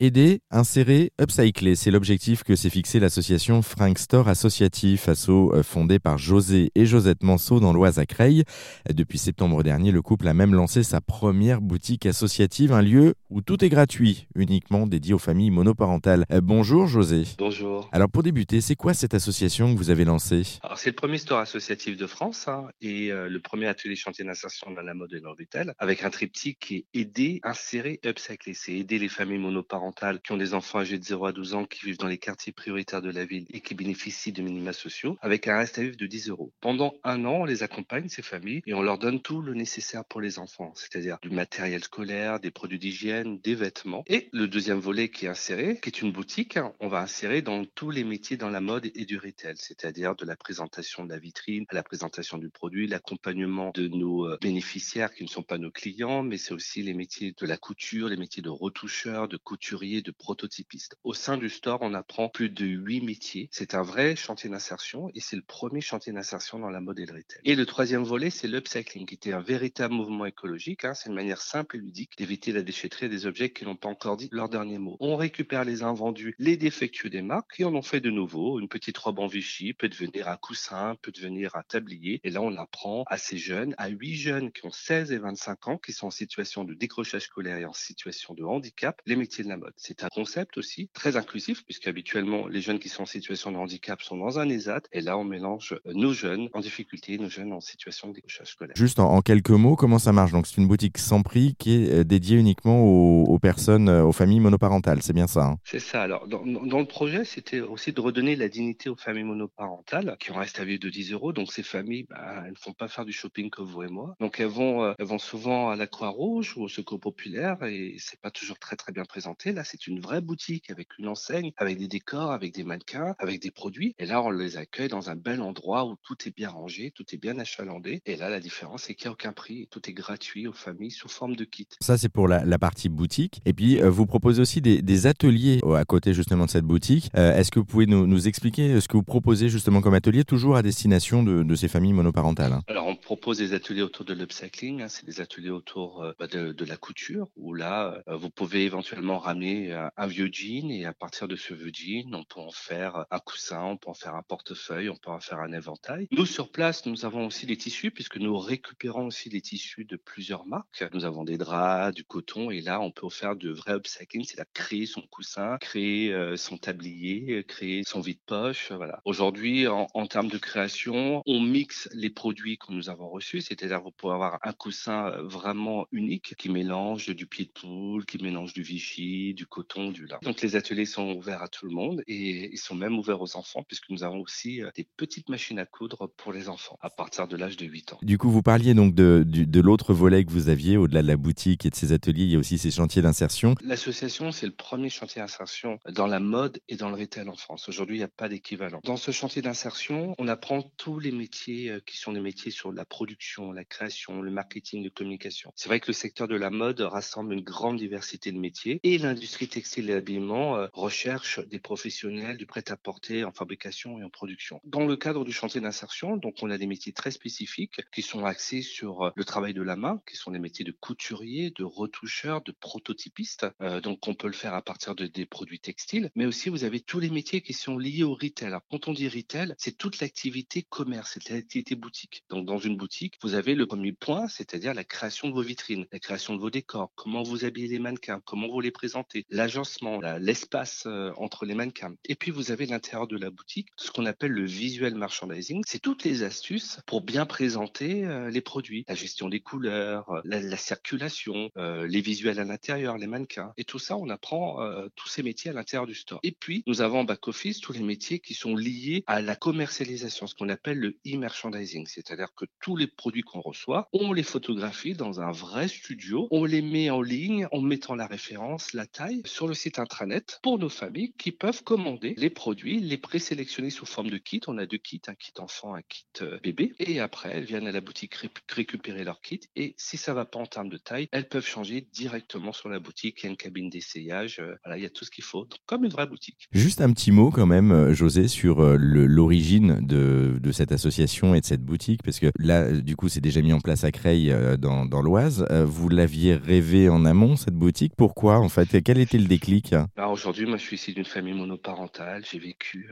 Aider, insérer, upcycler, c'est l'objectif que s'est fixé l'association Frank Store Associatif, asso euh, fondé par José et Josette Manceau dans l'Oise à Creil. Depuis septembre dernier, le couple a même lancé sa première boutique associative, un lieu où tout est gratuit, uniquement dédié aux familles monoparentales. Euh, bonjour José. Bonjour. Alors pour débuter, c'est quoi cette association que vous avez lancée? Alors c'est le premier store associatif de France hein, et euh, le premier atelier chantier d'insertion dans la mode et dans le retail, avec un triptyque qui est aider, insérer, upcycler. C'est aider les familles monoparentales qui ont des enfants âgés de 0 à 12 ans qui vivent dans les quartiers prioritaires de la ville et qui bénéficient de minima sociaux avec un reste à vivre de 10 euros. Pendant un an, on les accompagne, ces familles, et on leur donne tout le nécessaire pour les enfants, c'est-à-dire du matériel scolaire, des produits d'hygiène, des vêtements. Et le deuxième volet qui est inséré, qui est une boutique, hein, on va insérer dans tous les métiers dans la mode et du retail, c'est-à-dire de la présentation de la vitrine à la présentation du produit, l'accompagnement de nos euh, bénéficiaires qui ne sont pas nos clients, mais c'est aussi les métiers de la couture, les métiers de retoucheur, de de prototypistes. Au sein du store, on apprend plus de huit métiers. C'est un vrai chantier d'insertion et c'est le premier chantier d'insertion dans la mode et le retail. Et le troisième volet, c'est l'upcycling, qui était un véritable mouvement écologique. Hein. C'est une manière simple et ludique d'éviter la déchetterie des objets qui n'ont pas encore dit leur dernier mot. On récupère les invendus, les défectueux des marques et on en fait de nouveau. Une petite robe en Vichy peut devenir un coussin, peut devenir un tablier. Et là, on apprend à ces jeunes, à huit jeunes qui ont 16 et 25 ans, qui sont en situation de décrochage scolaire et en situation de handicap, les métiers de la mode. C'est un concept aussi très inclusif, puisque habituellement, les jeunes qui sont en situation de handicap sont dans un ESAT, et là, on mélange euh, nos jeunes en difficulté, nos jeunes en situation de décrochage scolaire. Juste en, quelques mots, comment ça marche? Donc, c'est une boutique sans prix qui est euh, dédiée uniquement aux, personnes, euh, aux familles monoparentales, c'est bien ça hein? C'est ça. Alors, dans, le projet, c'était aussi de redonner la dignité aux familles monoparentales qui ont à vivre de 10 euros. Donc, ces familles, bah, elles ne font pas faire du shopping comme vous et moi. Donc, elles vont, elles vont souvent à la Croix-Rouge ou au Secours Populaire et c'est pas toujours très, très bien présenté c'est une vraie boutique avec une enseigne, avec des décors, avec des mannequins, avec des produits. Et là, on les accueille dans un bel endroit où tout est bien rangé, tout est bien achalandé. Et là, la différence, c'est qu'il n'y a aucun prix. Tout est gratuit aux familles sous forme de kit. Ça, c'est pour la, partie boutique. Et puis, euh, vous proposez aussi des, ateliers à côté justement de cette boutique. Euh, est-ce que vous pouvez nous, expliquer ce que vous proposez justement comme atelier, toujours à destination de, ces familles monoparentales hein? Alors, on propose des ateliers autour de l'upcycling. Hein. c'est des ateliers autour euh, bah, de, de, la couture, où là, vous pouvez éventuellement ramener un, vieux jean et à partir de ce vieux jean, on peut en faire un coussin, on peut en faire un portefeuille, on peut en faire un éventail. Nous, sur place, nous avons aussi les tissus puisque nous récupérons aussi les tissus de plusieurs marques. Nous avons des draps, du coton et là, on peut faire de vrai upcycling, c'est à créer son coussin, créer euh, son tablier, créer son vide-poche. Voilà. Aujourd'hui, en, en, termes de création, on mixe les produits que nous avons reçus, c'est-à-dire vous pouvez avoir un coussin euh, vraiment unique qui mélange du pied de poule, qui mélange du Vichy, du coton, du lin. Donc les ateliers sont ouverts à tout le monde et ils sont même ouverts aux enfants puisque nous avons aussi euh, des petites machines à coudre pour les enfants à partir de l'âge de 8 ans. Du coup, vous parliez donc de, de, l'autre volet que vous aviez au-delà de la boutique et de ces ateliers, il y a aussi ces chantiers d'insertion. L'association, c'est le premier chantier d'insertion dans la mode et dans le retail en France. Aujourd'hui, il n'y a pas d'équivalent. Dans ce chantier d'insertion, on apprend tous les métiers euh, qui sont des métiers sur la production, la création, le marketing, la communication. C'est vrai que le secteur de la mode rassemble une grande diversité de métiers et l'industrie l'industrie textile et habillement euh, recherche des professionnels du prêt-à-porter en fabrication et en production. Dans le cadre du chantier d'insertion, donc on a des métiers très spécifiques qui sont axés sur euh, le travail de la main, qui sont les métiers de couturier, de retoucheur, de prototypiste. Euh, donc on peut le faire à partir de des produits textiles, mais aussi vous avez tous les métiers qui sont liés au retail. Alors, quand on dit retail, c'est toute l'activité commerce, c'est l'activité boutique. Donc dans une boutique, vous avez le premier point, c'est-à-dire la création de vos vitrines, la création de vos décors, comment vous habillez les mannequins, comment vous les présentez l'agencement, l'espace euh, entre les mannequins. Et puis vous avez l'intérieur de la boutique, ce qu'on appelle le visual merchandising. C'est toutes les astuces pour bien présenter euh, les produits, la gestion des couleurs, euh, la, circulation, les visuels à l'intérieur, les mannequins. Et tout ça, on apprend tous ces métiers à l'intérieur du store. Et puis nous avons en back office tous les métiers qui sont liés à la commercialisation, ce qu'on appelle le e-merchandising, c'est-à-dire que tous les produits qu'on reçoit, on les photographie dans un vrai studio, on les met en ligne en mettant la référence, la sur le site intranet pour nos familles qui peuvent commander les produits, les présélectionner sous forme de kit. On a deux kits, un kit enfant, un kit euh, bébé. Et après, elles viennent à la boutique récupérer leur kit. Et si ça va pas en termes de taille, elles peuvent changer directement sur la boutique. Il y a une cabine d'essayage. Euh, voilà, il y a tout ce qu'il faut. comme une vraie boutique. Juste un petit mot quand même, euh, José, sur l'origine de, de, cette association et de cette boutique. Parce que là, du coup, c'est déjà mis en place à Creil dans, dans l'Oise. Vous l'aviez rêvé en amont, cette boutique? Pourquoi, en fait Quel était le déclic? Bah, Aujourd'hui, moi, je suis ici d'une famille monoparentale. J'ai vécu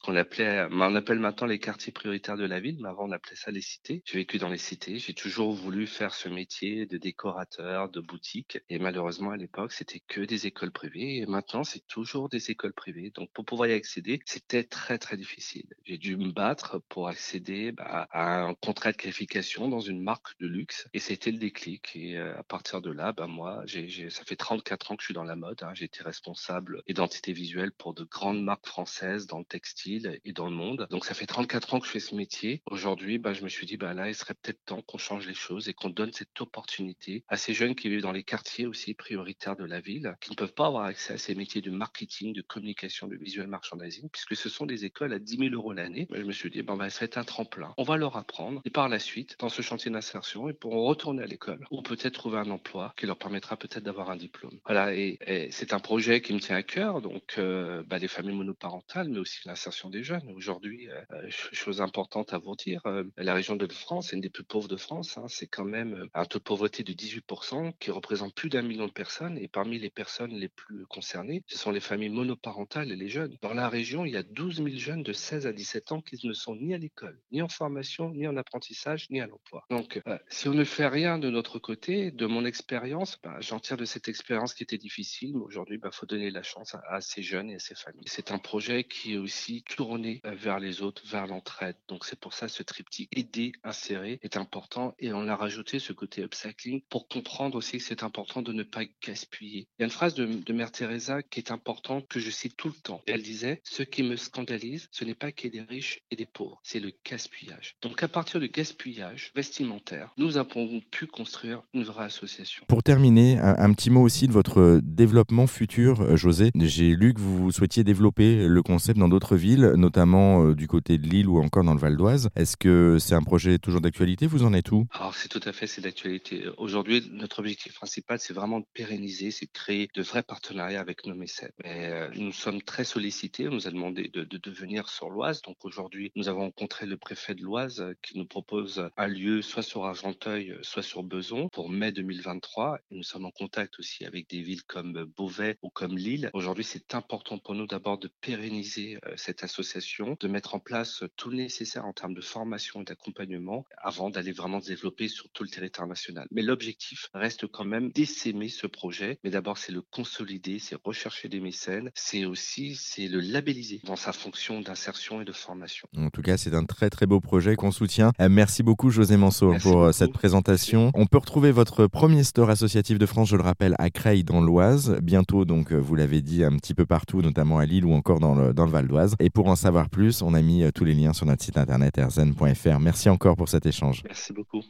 qu'on appelait, on appelle maintenant les quartiers prioritaires de la ville, mais avant on appelait ça les cités. J'ai vécu dans les cités, j'ai toujours voulu faire ce métier de décorateur, de boutique, et malheureusement à l'époque c'était que des écoles privées, et maintenant c'est toujours des écoles privées. Donc pour pouvoir y accéder, c'était très très difficile. J'ai dû me battre pour accéder bah, à un contrat de qualification dans une marque de luxe, et c'était le déclic. Et euh, à partir de là, bah moi, ça fait 34 ans que je suis dans la mode. Hein. J'ai été responsable identité visuelle pour de grandes marques françaises dans le textile et dans le monde. Donc ça fait 34 ans que je fais ce métier. Aujourd'hui, bah, je me suis dit, bah, là, il serait peut-être temps qu'on change les choses et qu'on donne cette opportunité à ces jeunes qui vivent dans les quartiers aussi prioritaires de la ville, qui ne peuvent pas avoir accès à ces métiers de marketing, de communication, de visual merchandising, puisque ce sont des écoles à 10 000 euros l'année. Je me suis dit, bah, bah, ça va être un tremplin. On va leur apprendre et par la suite, dans ce chantier d'insertion, ils pourront retourner à l'école ou peut-être trouver un emploi qui leur permettra peut-être d'avoir un diplôme. Voilà, et, c'est un projet qui me tient à cœur, donc euh, bah, les familles monoparentales, mais aussi l'insertion des jeunes. Aujourd'hui, euh, euh, chose importante à vous dire, euh, la région de France est une des plus pauvres de France. Hein. c'est quand même un taux de pauvreté de 18% qui représente plus d'un million de personnes. Et parmi les personnes les plus concernées, ce sont les familles monoparentales et les jeunes. Dans la région, il y a 12 000 jeunes de 16 à 17 ans qui ne sont ni à l'école, ni en formation, ni en apprentissage, ni à l'emploi. Donc, si on ne fait rien de notre côté, de mon expérience, bah, j'en tire de cette expérience qui était difficile, mais aujourd'hui, il bah, faut donner la chance à, ces jeunes et à ces familles. C'est un projet qui est aussi tourner euh, vers les autres, vers l'entraide. Donc c'est pour ça ce triptyque aider, insérer est important et on a rajouté ce côté upcycling pour comprendre aussi que c'est important de ne pas gaspiller. Il y a une phrase de, Mère Teresa qui est importante que je cite tout le temps. Elle disait ce qui me scandalise, ce n'est pas qu'il y ait des riches et des pauvres, c'est le gaspillage. Donc à partir du gaspillage vestimentaire, nous avons pu construire une vraie association. Pour terminer, un, petit mot aussi de votre développement futur, euh, José. J'ai lu que vous souhaitiez développer le concept dans d'autres villes notamment euh, du côté de Lille ou encore dans le Val d'Oise. Est-ce que c'est un projet toujours d'actualité? Vous en êtes où? Alors c'est tout à fait, c'est d'actualité. Aujourd'hui, notre objectif principal, c'est vraiment de pérenniser, c'est de créer de vrais partenariats avec nos mécènes. Euh, nous sommes très sollicités, on nous a demandé de, de, venir sur l'Oise. Donc aujourd'hui, nous avons rencontré le préfet de l'Oise euh, qui nous propose un lieu soit sur Argenteuil, soit sur Beson pour mai 2023. Et nous sommes en contact aussi avec des villes comme Beauvais ou comme Lille. Aujourd'hui, c'est important pour nous d'abord de pérenniser cette association, de mettre en place tout le nécessaire en termes de formation et d'accompagnement avant d'aller vraiment se développer sur tout le territoire national. Mais l'objectif reste quand même d'essaimer ce projet. Mais d'abord, c'est le consolider, c'est rechercher des mécènes, c'est aussi c'est le labelliser dans sa fonction d'insertion et de formation. En tout cas, c'est un très très beau projet qu'on soutient. Euh, merci beaucoup José Manceau pour cette présentation. On peut retrouver votre premier store associatif de France, je le rappelle, à Creil dans l'Oise. Bientôt, donc, euh, vous l'avez dit, un petit peu partout, notamment à Lille ou encore dans le, dans le Val d'Oise. Et pour en savoir plus, on a mis euh, tous les liens sur notre site internet erzen.fr. Merci encore pour cet échange. Merci beaucoup.